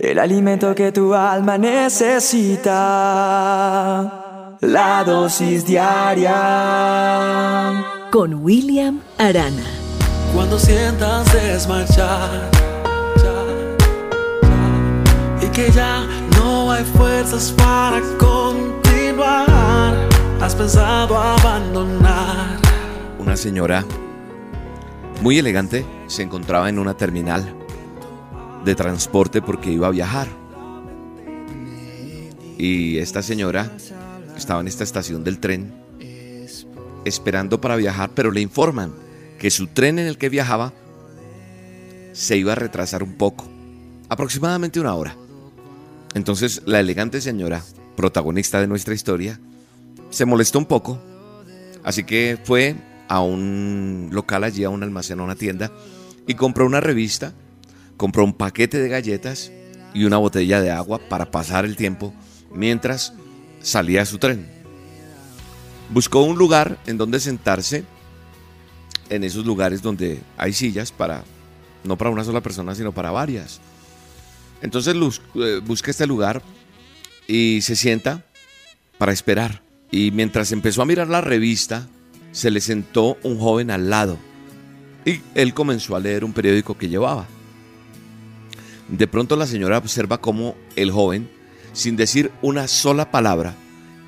El alimento que tu alma necesita. La dosis diaria. Con William Arana. Cuando sientas desmayar y que ya no hay fuerzas para continuar, has pensado abandonar. Una señora muy elegante se encontraba en una terminal de transporte porque iba a viajar. Y esta señora estaba en esta estación del tren esperando para viajar, pero le informan que su tren en el que viajaba se iba a retrasar un poco, aproximadamente una hora. Entonces la elegante señora, protagonista de nuestra historia, se molestó un poco, así que fue a un local allí, a un almacén, a una tienda, y compró una revista compró un paquete de galletas y una botella de agua para pasar el tiempo mientras salía su tren. Buscó un lugar en donde sentarse, en esos lugares donde hay sillas para, no para una sola persona, sino para varias. Entonces eh, busca este lugar y se sienta para esperar. Y mientras empezó a mirar la revista, se le sentó un joven al lado y él comenzó a leer un periódico que llevaba. De pronto la señora observa cómo el joven, sin decir una sola palabra,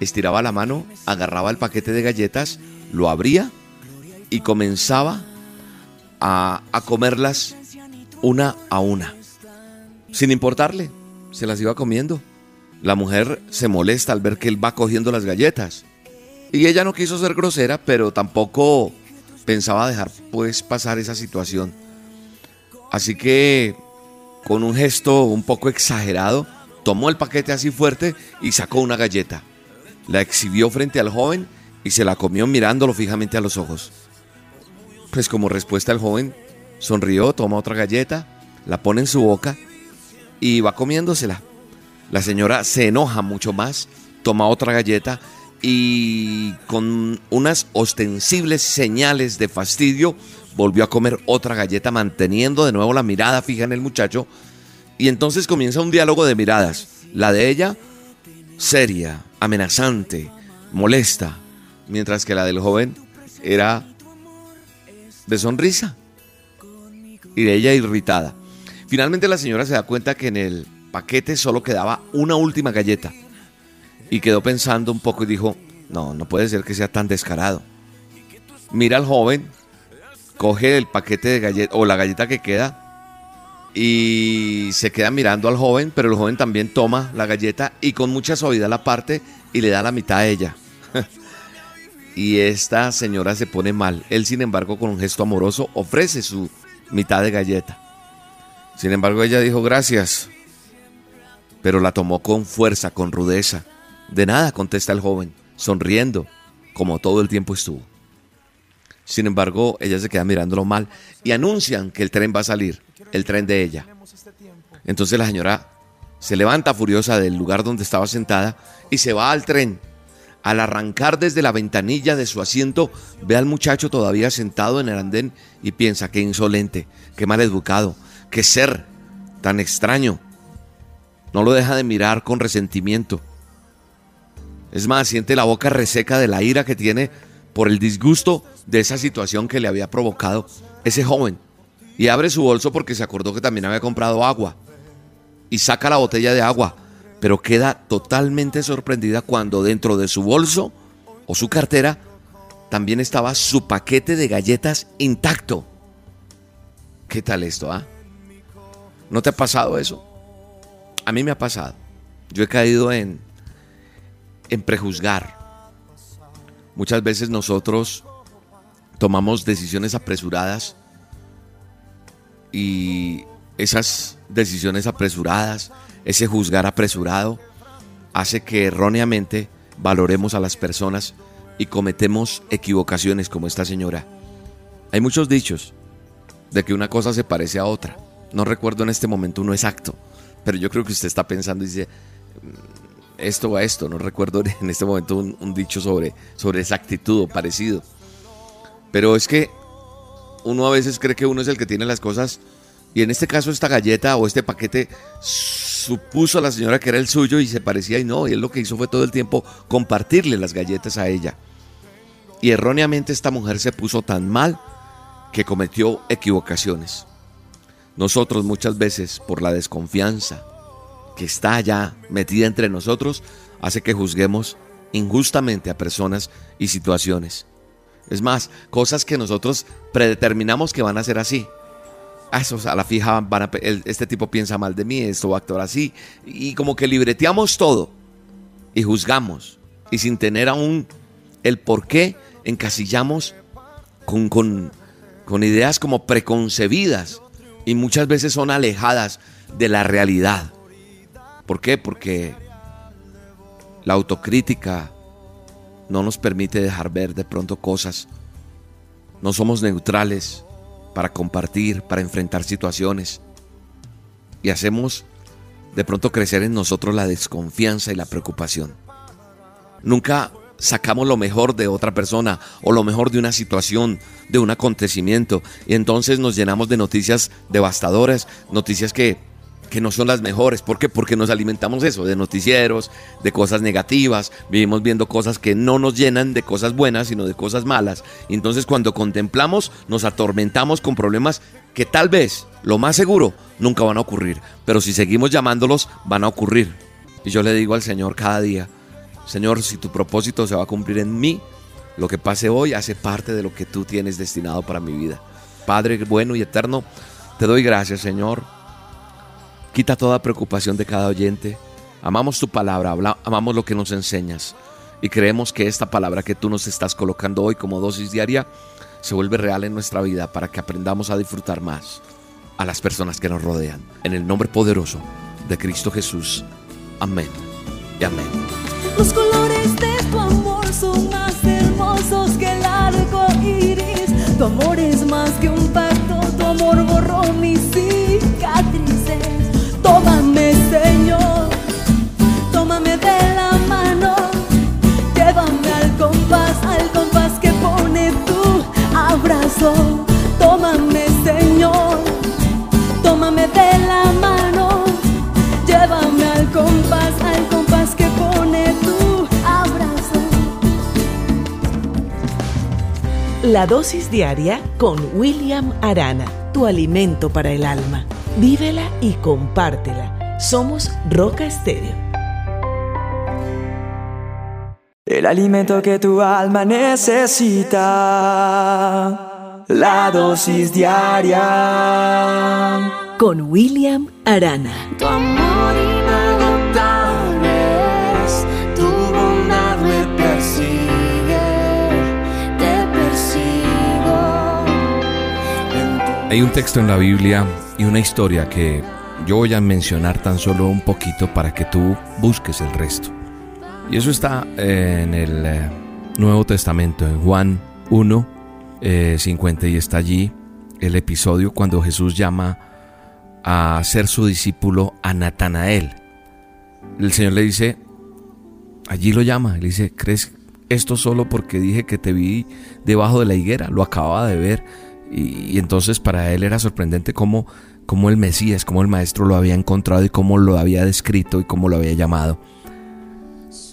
estiraba la mano, agarraba el paquete de galletas, lo abría y comenzaba a, comerlas una a una. Sin importarle, se las iba comiendo. La mujer se molesta al ver que él va cogiendo las galletas. Y ella no quiso ser grosera, pero tampoco pensaba dejar pues pasar esa situación. Así que con un gesto un poco exagerado, tomó el paquete así fuerte y sacó una galleta. La exhibió frente al joven y se la comió mirándolo fijamente a los ojos. Pues como respuesta el joven sonrió, toma otra galleta, la pone en su boca y va comiéndosela. La señora se enoja mucho más, toma otra galleta y con unas ostensibles señales de fastidio volvió a comer otra galleta manteniendo de nuevo la mirada fija en el muchacho y entonces comienza un diálogo de miradas. La de ella seria, amenazante, molesta, mientras que la del joven era de sonrisa y de ella irritada. Finalmente la señora se da cuenta que en el paquete solo quedaba una última galleta y quedó pensando un poco y dijo, no, no puede ser que sea tan descarado. Mira al joven coge el paquete de galletas o la galleta que queda y se queda mirando al joven, pero el joven también toma la galleta y con mucha suavidad la parte y le da la mitad a ella. y esta señora se pone mal. Él, sin embargo, con un gesto amoroso, ofrece su mitad de galleta. Sin embargo, ella dijo gracias, pero la tomó con fuerza, con rudeza. De nada, contesta el joven, sonriendo, como todo el tiempo estuvo. Sin embargo, ella se queda mirándolo mal y anuncian que el tren va a salir, el tren de ella. Entonces la señora se levanta furiosa del lugar donde estaba sentada y se va al tren. Al arrancar desde la ventanilla de su asiento, ve al muchacho todavía sentado en el andén y piensa, qué insolente, qué mal educado, qué ser tan extraño. No lo deja de mirar con resentimiento. Es más, siente la boca reseca de la ira que tiene por el disgusto de esa situación que le había provocado ese joven. Y abre su bolso porque se acordó que también había comprado agua. Y saca la botella de agua, pero queda totalmente sorprendida cuando dentro de su bolso o su cartera también estaba su paquete de galletas intacto. ¿Qué tal esto, ah? ¿No te ha pasado eso? A mí me ha pasado. Yo he caído en, en prejuzgar, Muchas veces nosotros tomamos decisiones apresuradas y esas decisiones apresuradas, ese juzgar apresurado, hace que erróneamente valoremos a las personas y cometemos equivocaciones como esta señora. Hay muchos dichos de que una cosa se parece a otra. No recuerdo en este momento uno exacto, pero yo creo que usted está pensando y dice, esto a esto. No recuerdo en este momento un, dicho sobre, sobre esa actitud o parecido. Pero es que uno a veces cree que uno es el que tiene las cosas. Y en este caso esta galleta o este paquete supuso la señora que era el suyo y se parecía y no, y él lo que hizo fue todo el tiempo compartirle las galletas a ella. Y erróneamente esta mujer se puso tan mal que cometió equivocaciones. Nosotros muchas veces, por la desconfianza que está allá metida entre nosotros, hace que juzguemos injustamente a personas y situaciones. Es más, cosas que nosotros predeterminamos que van a ser así. Ah, a la fija, van a, este tipo piensa mal de mí, esto va a actuar así. Y como que libreteamos todo y juzgamos. Y sin tener aún el por qué, encasillamos con, con, con ideas como preconcebidas y muchas veces son alejadas de la realidad. ¿Por qué? Porque la autocrítica no nos permite dejar ver de pronto cosas. No somos neutrales para compartir, para enfrentar situaciones. Y hacemos de pronto crecer en nosotros la desconfianza y la preocupación. Nunca sacamos lo mejor de otra persona o lo mejor de una situación, de un acontecimiento. Y entonces nos llenamos de noticias devastadoras, noticias que, que no son las mejores. ¿Por qué? Porque nos alimentamos eso, de noticieros, de cosas negativas. Vivimos viendo cosas que no nos llenan de cosas buenas, sino de cosas malas. Entonces cuando contemplamos, nos atormentamos con problemas que tal vez, lo más seguro, nunca van a ocurrir. Pero si seguimos llamándolos, van a ocurrir. Y yo le digo al Señor cada día, Señor, si tu propósito se va a cumplir en mí, lo que pase hoy hace parte de lo que tú tienes destinado para mi vida. Padre bueno y eterno, te doy gracias, Señor. Quita toda preocupación de cada oyente. Amamos tu palabra, amamos lo que nos enseñas y creemos que esta palabra que tú nos estás colocando hoy como dosis diaria se vuelve real en nuestra vida para que aprendamos a disfrutar más a las personas que nos rodean. En el nombre poderoso de Cristo Jesús. Amén y amén. Los colores de tu amor son más hermosos que el arco iris. Tu amor es más que un pacto, tu amor borró mis La dosis diaria con William Arana, tu alimento para el alma. Vívela y compártela. Somos Roca Estéreo. El alimento que tu alma necesita. La dosis diaria. Con William Arana. Tu amor Hay un texto en la Biblia y una historia que yo voy a mencionar tan solo un poquito para que tú busques el resto. Y eso está eh, en el eh, Nuevo Testamento, en Juan 1, eh, 50, y está allí el episodio cuando Jesús llama a ser su discípulo a Natanael. El Señor le dice, allí lo llama, le dice, ¿crees esto solo porque dije que te vi debajo de la higuera? Lo acababa de ver. Y, entonces para él era sorprendente cómo, cómo el Mesías, cómo el Maestro lo había encontrado y cómo lo había descrito y cómo lo había llamado.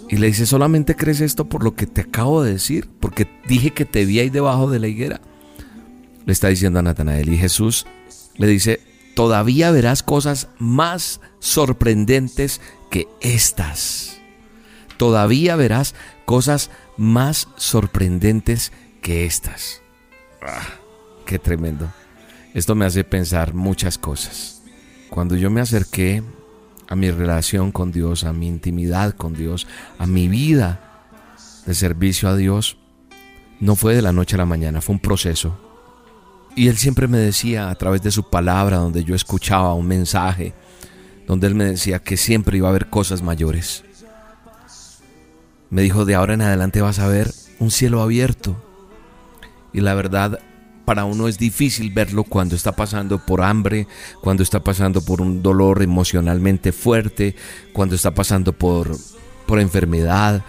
Y le dice, ¿solamente crees esto por lo que te acabo de decir? Porque dije que te vi ahí debajo de la higuera. Le está diciendo a Natanael. Y Jesús le dice, todavía verás cosas más sorprendentes que estas. Todavía verás cosas más sorprendentes que estas. Ah, qué tremendo. Esto me hace pensar muchas cosas. Cuando yo me acerqué a mi relación con Dios, a mi intimidad con Dios, a mi vida de servicio a Dios, no fue de la noche a la mañana, fue un proceso. Y Él siempre me decía a través de su palabra, donde yo escuchaba un mensaje, donde Él me decía que siempre iba a haber cosas mayores. Me dijo, de ahora en adelante vas a ver un cielo abierto. Y la verdad, para uno es difícil verlo cuando está pasando por hambre, cuando está pasando por un dolor emocionalmente fuerte, cuando está pasando por, por enfermedad,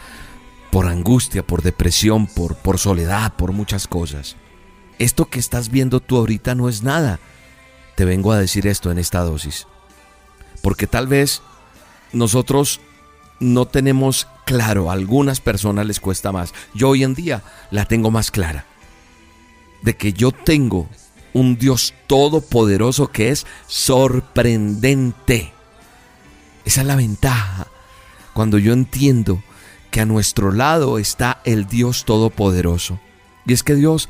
por angustia, por depresión, por, por soledad, por muchas cosas. Esto que estás viendo tú ahorita no es nada. Te vengo a decir esto en esta dosis. Porque tal vez nosotros no tenemos claro, a algunas personas les cuesta más. Yo hoy en día la tengo más clara. De que yo tengo un Dios todopoderoso que es sorprendente. Esa es la ventaja. Cuando yo entiendo que a nuestro lado está el Dios todopoderoso. Y es que Dios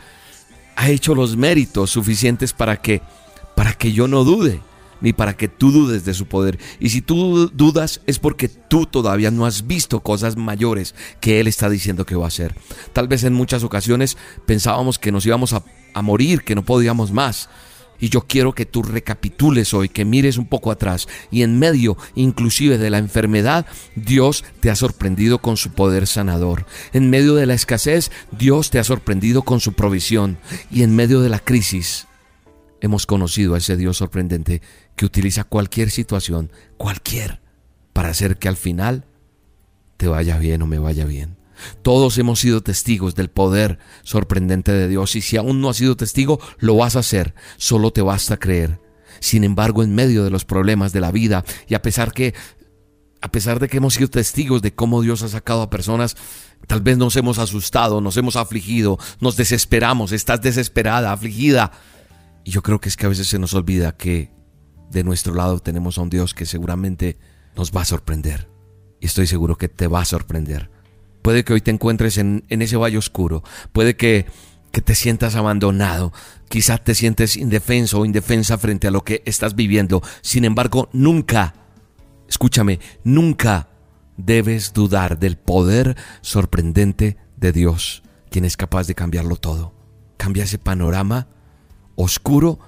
ha hecho los méritos suficientes para que para que yo no dude ni para que tú dudes de su poder. Y si tú dudas es porque tú todavía no has visto cosas mayores que Él está diciendo que va a hacer. Tal vez en muchas ocasiones pensábamos que nos íbamos a, a morir, que no podíamos más. Y yo quiero que tú recapitules hoy, que mires un poco atrás y en medio inclusive de la enfermedad, Dios te ha sorprendido con su poder sanador. En medio de la escasez, Dios te ha sorprendido con su provisión. Y en medio de la crisis, hemos conocido a ese Dios sorprendente que utiliza cualquier situación, cualquier, para hacer que al final te vaya bien o me vaya bien. Todos hemos sido testigos del poder sorprendente de Dios y si aún no has sido testigo, lo vas a hacer, solo te basta creer. Sin embargo, en medio de los problemas de la vida y a pesar que a pesar de que hemos sido testigos de cómo Dios ha sacado a personas, tal vez nos hemos asustado, nos hemos afligido, nos desesperamos, estás desesperada, afligida. Y yo creo que es que a veces se nos olvida que de nuestro lado tenemos a un Dios que seguramente nos va a sorprender. Y estoy seguro que te va a sorprender. Puede que hoy te encuentres en, ese valle oscuro. Puede que, que te sientas abandonado. Quizás te sientes indefenso o indefensa frente a lo que estás viviendo. Sin embargo, nunca, escúchame, nunca debes dudar del poder sorprendente de Dios, quien es capaz de cambiarlo todo. Cambia ese panorama oscuro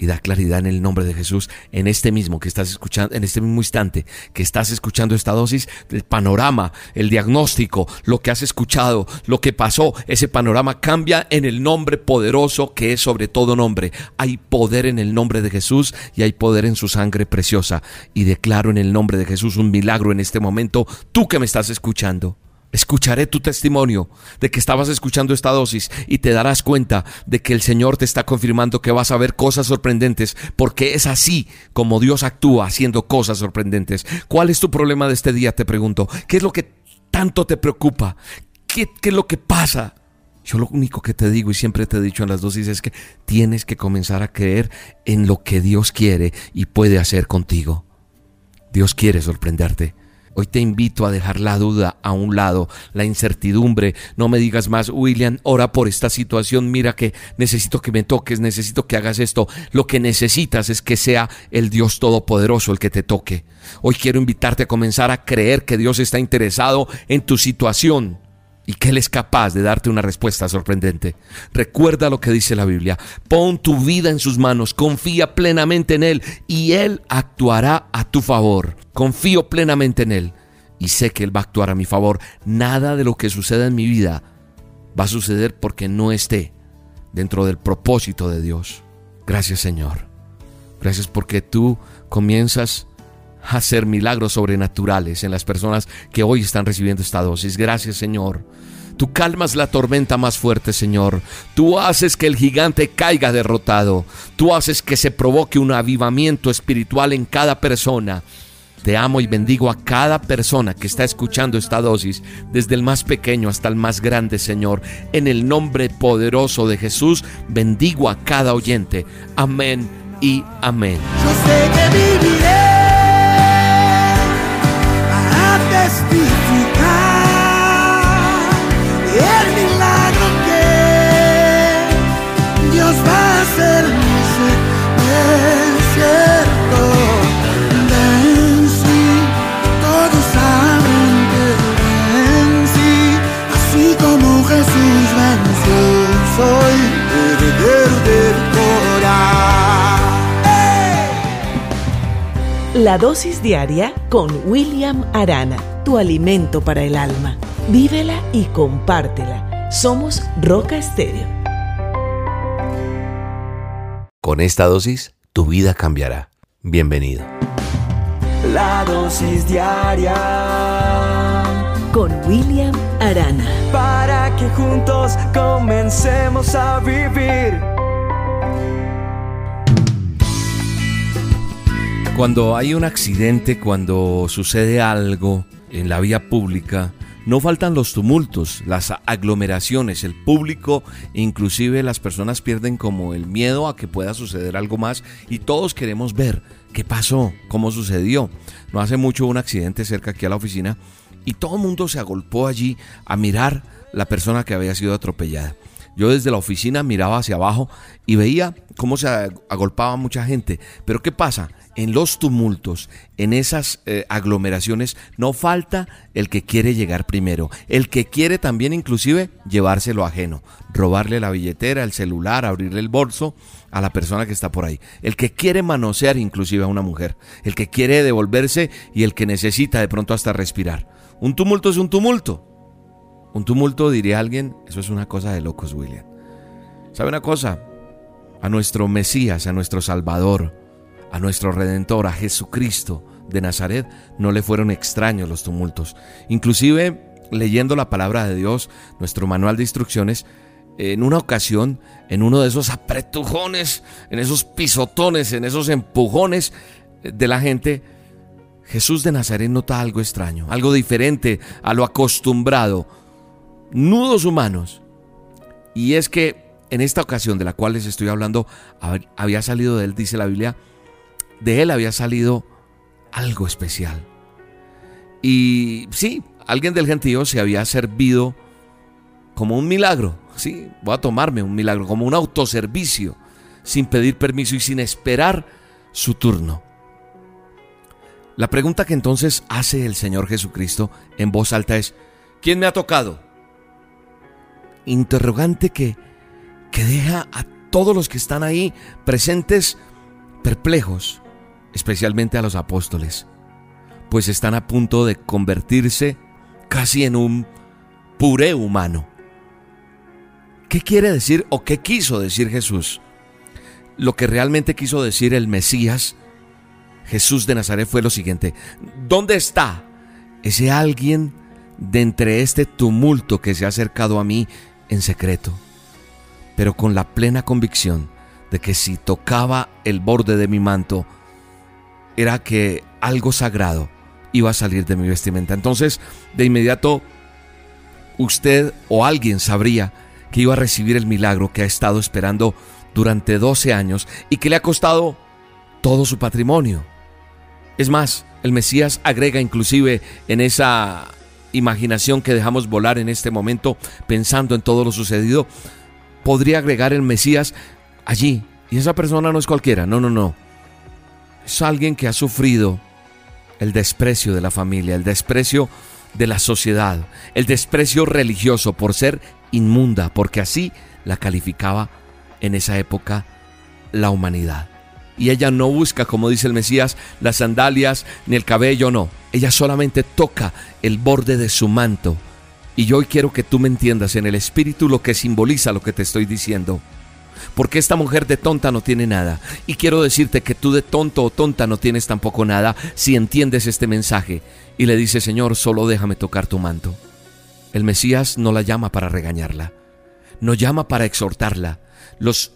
y da claridad en el nombre de Jesús en este mismo que estás escuchando, en este mismo instante que estás escuchando esta dosis, el panorama, el diagnóstico, lo que has escuchado, lo que pasó, ese panorama cambia en el nombre poderoso que es sobre todo nombre. Hay poder en el nombre de Jesús y hay poder en su sangre preciosa. Y declaro en el nombre de Jesús un milagro en este momento, tú que me estás escuchando. Escucharé tu testimonio de que estabas escuchando esta dosis y te darás cuenta de que el Señor te está confirmando que vas a ver cosas sorprendentes porque es así como Dios actúa haciendo cosas sorprendentes. ¿Cuál es tu problema de este día? Te pregunto. ¿Qué es lo que tanto te preocupa? ¿Qué, es lo que pasa? Yo lo único que te digo y siempre te he dicho en las dosis es que tienes que comenzar a creer en lo que Dios quiere y puede hacer contigo. Dios quiere sorprenderte. Hoy te invito a dejar la duda a un lado, la incertidumbre. No me digas más, William, ora por esta situación. Mira que necesito que me toques, necesito que hagas esto. Lo que necesitas es que sea el Dios Todopoderoso el que te toque. Hoy quiero invitarte a comenzar a creer que Dios está interesado en tu situación y que Él es capaz de darte una respuesta sorprendente. Recuerda lo que dice la Biblia. Pon tu vida en sus manos, confía plenamente en Él y Él actuará a tu favor. Confío plenamente en Él y sé que Él va a actuar a mi favor. Nada de lo que suceda en mi vida va a suceder porque no esté dentro del propósito de Dios. Gracias Señor. Gracias porque tú comienzas hacer milagros sobrenaturales en las personas que hoy están recibiendo esta dosis. Gracias Señor. Tú calmas la tormenta más fuerte, Señor. Tú haces que el gigante caiga derrotado. Tú haces que se provoque un avivamiento espiritual en cada persona. Te amo y bendigo a cada persona que está escuchando esta dosis, desde el más pequeño hasta el más grande, Señor. En el nombre poderoso de Jesús, bendigo a cada oyente. Amén y amén. El La dosis diaria con William Arana, tu alimento para el alma. Vívela y compártela. Somos Roca Estéreo. Con esta dosis, tu vida cambiará. Bienvenido. La dosis diaria con William Arana. Para que juntos comencemos a vivir Cuando hay un accidente, cuando sucede algo en la vía pública, no faltan los tumultos, las aglomeraciones, el público, inclusive las personas pierden como el miedo a que pueda suceder algo más y todos queremos ver qué pasó, cómo sucedió. No hace mucho un accidente cerca aquí a la oficina y todo el mundo se agolpó allí a mirar la persona que había sido atropellada. Yo desde la oficina miraba hacia abajo y veía cómo se agolpaba mucha gente. Pero ¿qué pasa? En los tumultos, en esas eh, aglomeraciones, no falta el que quiere llegar primero, el que quiere también inclusive llevárselo ajeno, robarle la billetera, el celular, abrirle el bolso a la persona que está por ahí, el que quiere manosear inclusive a una mujer, el que quiere devolverse y el que necesita de pronto hasta respirar. Un tumulto es un tumulto. Un tumulto, diría alguien, eso es una cosa de locos, William. ¿Sabe una cosa? A nuestro Mesías, a nuestro Salvador, a nuestro Redentor, a Jesucristo de Nazaret, no le fueron extraños los tumultos. Inclusive, leyendo la palabra de Dios, nuestro manual de instrucciones, en una ocasión, en uno de esos apretujones, en esos pisotones, en esos empujones de la gente, Jesús de Nazaret nota algo extraño, algo diferente a lo acostumbrado nudos humanos. Y es que en esta ocasión de la cual les estoy hablando, había salido de él, dice la Biblia, de él había salido algo especial. Y sí, alguien del gentío se había servido como un milagro, sí, voy a tomarme un milagro, como un autoservicio, sin pedir permiso y sin esperar su turno. La pregunta que entonces hace el Señor Jesucristo en voz alta es, ¿quién me ha tocado? Interrogante que, que deja a todos los que están ahí presentes perplejos, especialmente a los apóstoles, pues están a punto de convertirse casi en un puré humano. ¿Qué quiere decir o qué quiso decir Jesús? Lo que realmente quiso decir el Mesías, Jesús de Nazaret, fue lo siguiente. ¿Dónde está ese alguien de entre este tumulto que se ha acercado a mí en secreto, pero con la plena convicción de que si tocaba el borde de mi manto, era que algo sagrado iba a salir de mi vestimenta. Entonces, de inmediato, usted o alguien sabría que iba a recibir el milagro que ha estado esperando durante 12 años y que le ha costado todo su patrimonio. Es más, el Mesías agrega inclusive en esa imaginación que dejamos volar en este momento pensando en todo lo sucedido, podría agregar el Mesías allí. Y esa persona no es cualquiera, no, no, no. Es alguien que ha sufrido el desprecio de la familia, el desprecio de la sociedad, el desprecio religioso por ser inmunda, porque así la calificaba en esa época la humanidad. Y ella no busca, como dice el Mesías, las sandalias ni el cabello, no. Ella solamente toca el borde de su manto. Y yo hoy quiero que tú me entiendas en el espíritu lo que simboliza lo que te estoy diciendo. Porque esta mujer de tonta no tiene nada. Y quiero decirte que tú de tonto o tonta no tienes tampoco nada si entiendes este mensaje. Y le dice, Señor, solo déjame tocar tu manto. El Mesías no la llama para regañarla. No llama para exhortarla. Los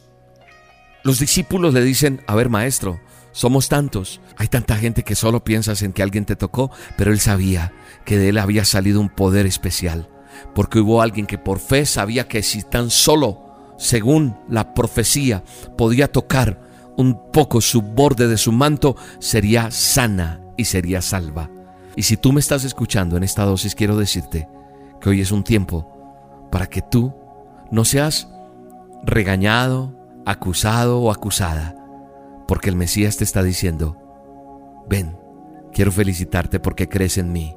los discípulos le dicen, a ver maestro, somos tantos, hay tanta gente que solo piensas en que alguien te tocó, pero él sabía que de él había salido un poder especial, porque hubo alguien que por fe sabía que si tan solo, según la profecía, podía tocar un poco su borde de su manto, sería sana y sería salva. Y si tú me estás escuchando en esta dosis, quiero decirte que hoy es un tiempo para que tú no seas regañado, acusado o acusada, porque el Mesías te está diciendo, ven, quiero felicitarte porque crees en mí,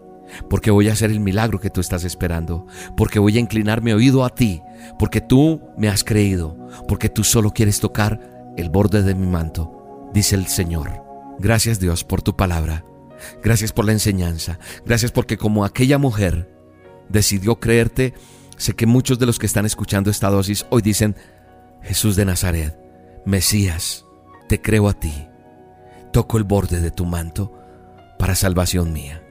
porque voy a hacer el milagro que tú estás esperando, porque voy a inclinar mi oído a ti, porque tú me has creído, porque tú solo quieres tocar el borde de mi manto, dice el Señor. Gracias Dios por tu palabra, gracias por la enseñanza, gracias porque como aquella mujer decidió creerte, sé que muchos de los que están escuchando esta dosis hoy dicen, Jesús de Nazaret, Mesías, te creo a ti. Toco el borde de tu manto para salvación mía.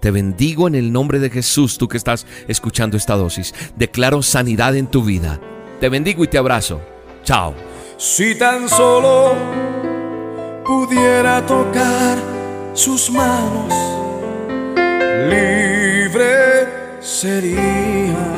Te bendigo en el nombre de Jesús, tú que estás escuchando esta dosis. Declaro sanidad en tu vida. Te bendigo y te abrazo. Chao. Si tan solo pudiera tocar sus manos, libre sería.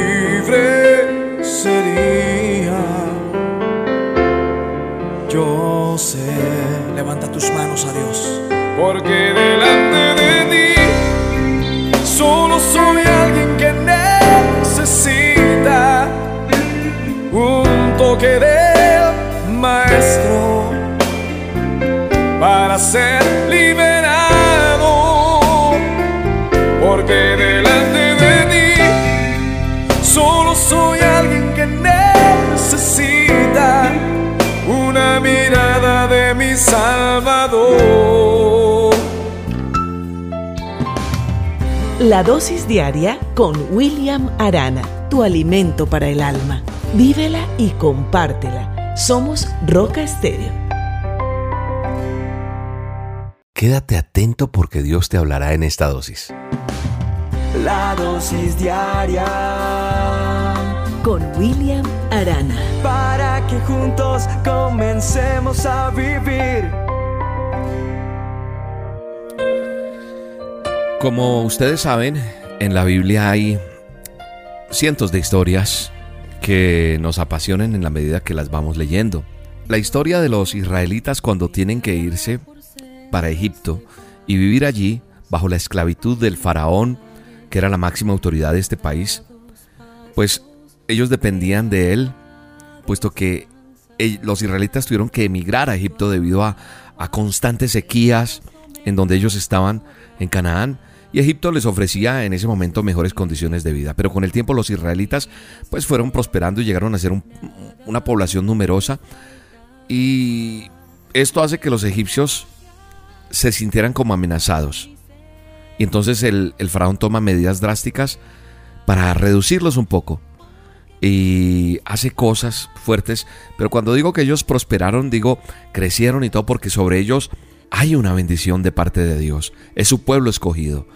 sería. Yo sé, levanta tus manos a Dios, porque delante de ti solo soy alguien que necesita un toque del maestro para ser mi Salvador. La dosis diaria con William Arana, tu alimento para el alma. Vívela y compártela. Somos Roca Estéreo. Quédate atento porque Dios te hablará en esta dosis. La dosis diaria Con William Arana. para que juntos comencemos a vivir. Como ustedes saben, en la Biblia hay cientos de historias que nos apasionan en la medida que las vamos leyendo. La historia de los israelitas cuando tienen que irse para Egipto y vivir allí bajo la esclavitud del faraón, que era la máxima autoridad de este país, pues ellos dependían de él, puesto que los israelitas tuvieron que emigrar a Egipto debido a, constantes sequías en donde ellos estaban en Canaán. Y Egipto les ofrecía en ese momento mejores condiciones de vida. Pero con el tiempo los israelitas pues fueron prosperando y llegaron a ser un- una población numerosa. Y esto hace que los egipcios se sintieran como amenazados. Y entonces el faraón toma medidas drásticas para reducirlos un poco. Y hace cosas fuertes. Pero cuando digo que ellos prosperaron, digo crecieron y todo porque sobre ellos hay una bendición de parte de Dios. Es su pueblo escogido.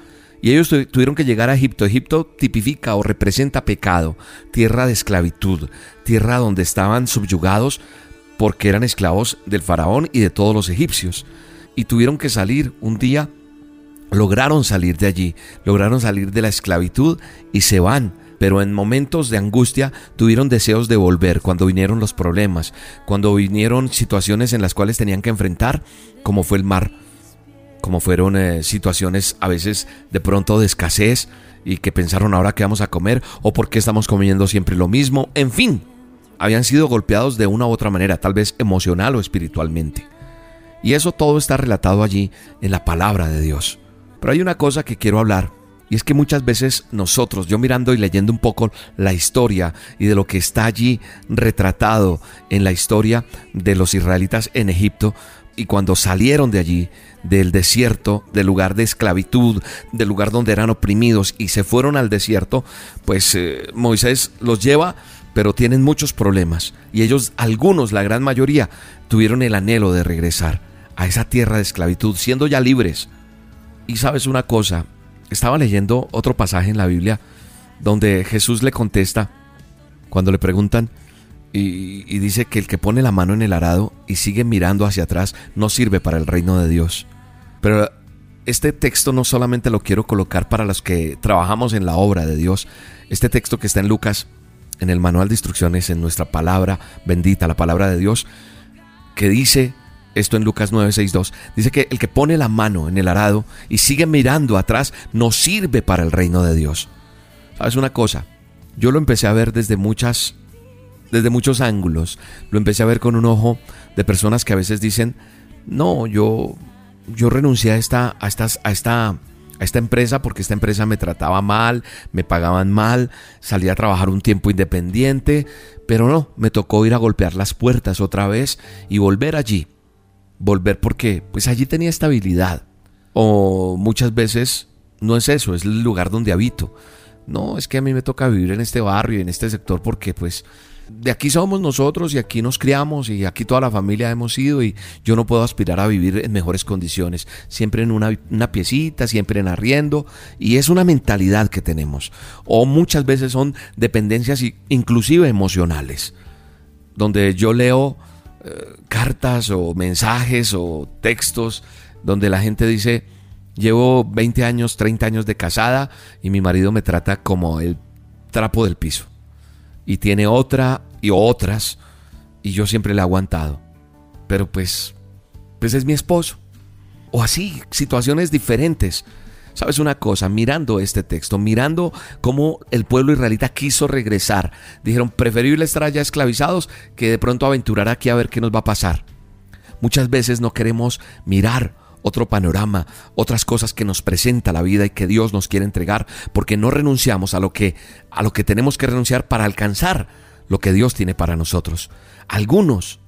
Y ellos tu- tuvieron que llegar a Egipto. Egipto tipifica o representa pecado, tierra de esclavitud, tierra donde estaban subyugados porque eran esclavos del faraón y de todos los egipcios. Y tuvieron que salir un día, lograron salir de allí, lograron salir de la esclavitud y se van. Pero en momentos de angustia tuvieron deseos de volver cuando vinieron los problemas, cuando vinieron situaciones en las cuales tenían que enfrentar, como fue el mar, como fueron eh, situaciones a veces de pronto de escasez y que pensaron ahora qué vamos a comer o por qué estamos comiendo siempre lo mismo, en fin, habían sido golpeados de una u otra manera, tal vez emocional o espiritualmente. Y eso todo está relatado allí en la palabra de Dios. Pero hay una cosa que quiero hablar, y es que muchas veces nosotros, yo mirando y leyendo un poco la historia y de lo que está allí retratado en la historia de los israelitas en Egipto, y cuando salieron de allí, del desierto, del lugar de esclavitud, del lugar donde eran oprimidos y se fueron al desierto, pues eh, Moisés los lleva, pero tienen muchos problemas. Y ellos, algunos, la gran mayoría, tuvieron el anhelo de regresar a esa tierra de esclavitud, siendo ya libres. Y sabes una cosa, estaba leyendo otro pasaje en la Biblia donde Jesús le contesta cuando le preguntan y, dice que el que pone la mano en el arado y sigue mirando hacia atrás no sirve para el reino de Dios. Pero este texto no solamente lo quiero colocar para los que trabajamos en la obra de Dios, este texto que está en Lucas, en el manual de instrucciones, en nuestra palabra bendita, la palabra de Dios, que dice esto en Lucas 9:62, dice que el que pone la mano en el arado y sigue mirando atrás no sirve para el reino de Dios. ¿Sabes una cosa? Yo lo empecé a ver desde muchas desde muchos ángulos. Lo empecé a ver con un ojo de personas que a veces dicen, "No, yo yo renuncié a esta a estas a esta a esta empresa porque esta empresa me trataba mal, me pagaban mal, salí a trabajar un tiempo independiente, pero no, me tocó ir a golpear las puertas otra vez y volver allí. Volver porque pues allí tenía estabilidad. O muchas veces no es eso, es el lugar donde habito. No, es que a mí me toca vivir en este barrio y en este sector porque pues de aquí somos nosotros y aquí nos criamos y aquí toda la familia hemos ido y yo no puedo aspirar a vivir en mejores condiciones, siempre en una, una, piecita, siempre en arriendo y es una mentalidad que tenemos o muchas veces son dependencias inclusive emocionales, donde yo leo eh, cartas o mensajes o textos donde la gente dice, llevo 20 años, 30 años de casada y mi marido me trata como el trapo del piso y tiene otra y otras y yo siempre le he aguantado. Pero pues, pues es mi esposo. O así, situaciones diferentes. ¿Sabes una cosa? Mirando este texto, mirando cómo el pueblo israelita quiso regresar, dijeron, preferible estar allá esclavizados que de pronto aventurar aquí a ver qué nos va a pasar. Muchas veces no queremos mirar otro panorama, otras cosas que nos presenta la vida y que Dios nos quiere entregar, porque no renunciamos a lo que a lo que tenemos que renunciar para alcanzar lo que Dios tiene para nosotros. Algunos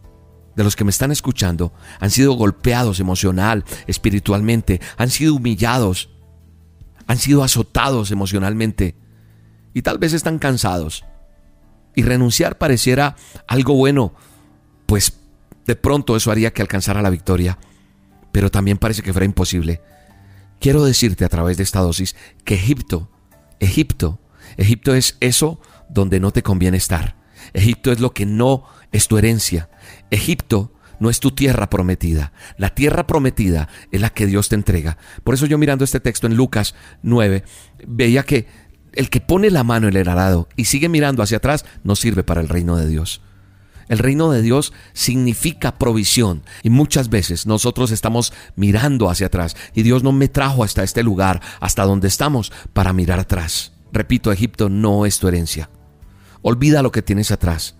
de los que me están escuchando han sido golpeados emocional, espiritualmente, han sido humillados, han sido azotados emocionalmente y tal vez están cansados. Y renunciar pareciera algo bueno, pues de pronto eso haría que alcanzara la victoria pero también parece que fuera imposible. Quiero decirte a través de esta dosis que Egipto, Egipto, Egipto es eso donde no te conviene estar. Egipto es lo que no es tu herencia. Egipto no es tu tierra prometida. La tierra prometida es la que Dios te entrega. Por eso yo mirando este texto en Lucas 9, veía que el que pone la mano en el arado y sigue mirando hacia atrás no sirve para el reino de Dios. El reino de Dios significa provisión y muchas veces nosotros estamos mirando hacia atrás y Dios no me trajo hasta este lugar, hasta donde estamos, para mirar atrás. Repito, Egipto no es tu herencia. Olvida lo que tienes atrás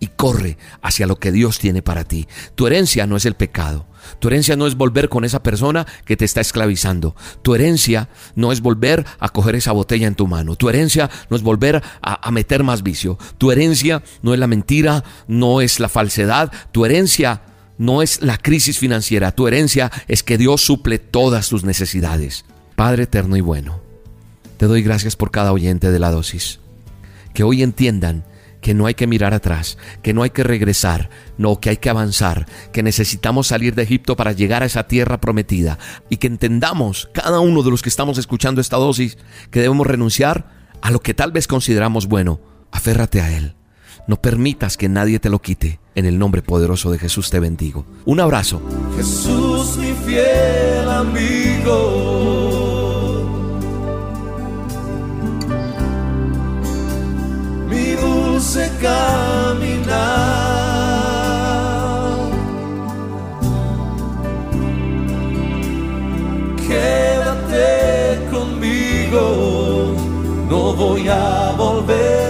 y corre hacia lo que Dios tiene para ti. Tu herencia no es el pecado. Tu herencia no es volver con esa persona que te está esclavizando. Tu herencia no es volver a coger esa botella en tu mano. Tu herencia no es volver a, a, meter más vicio. Tu herencia no es la mentira, no es la falsedad. Tu herencia no es la crisis financiera. Tu herencia es que Dios suple todas tus necesidades. Padre eterno y bueno, te doy gracias por cada oyente de la dosis. Que hoy entiendan que no hay que mirar atrás, que no hay que regresar, no, que hay que avanzar, que necesitamos salir de Egipto para llegar a esa tierra prometida y que entendamos, cada uno de los que estamos escuchando esta dosis, que debemos renunciar a lo que tal vez consideramos bueno. Aférrate a Él. No permitas que nadie te lo quite. En el nombre poderoso de Jesús te bendigo. Un abrazo. Jesús mi fiel amigo caminar. Quédate conmigo, no voy a volver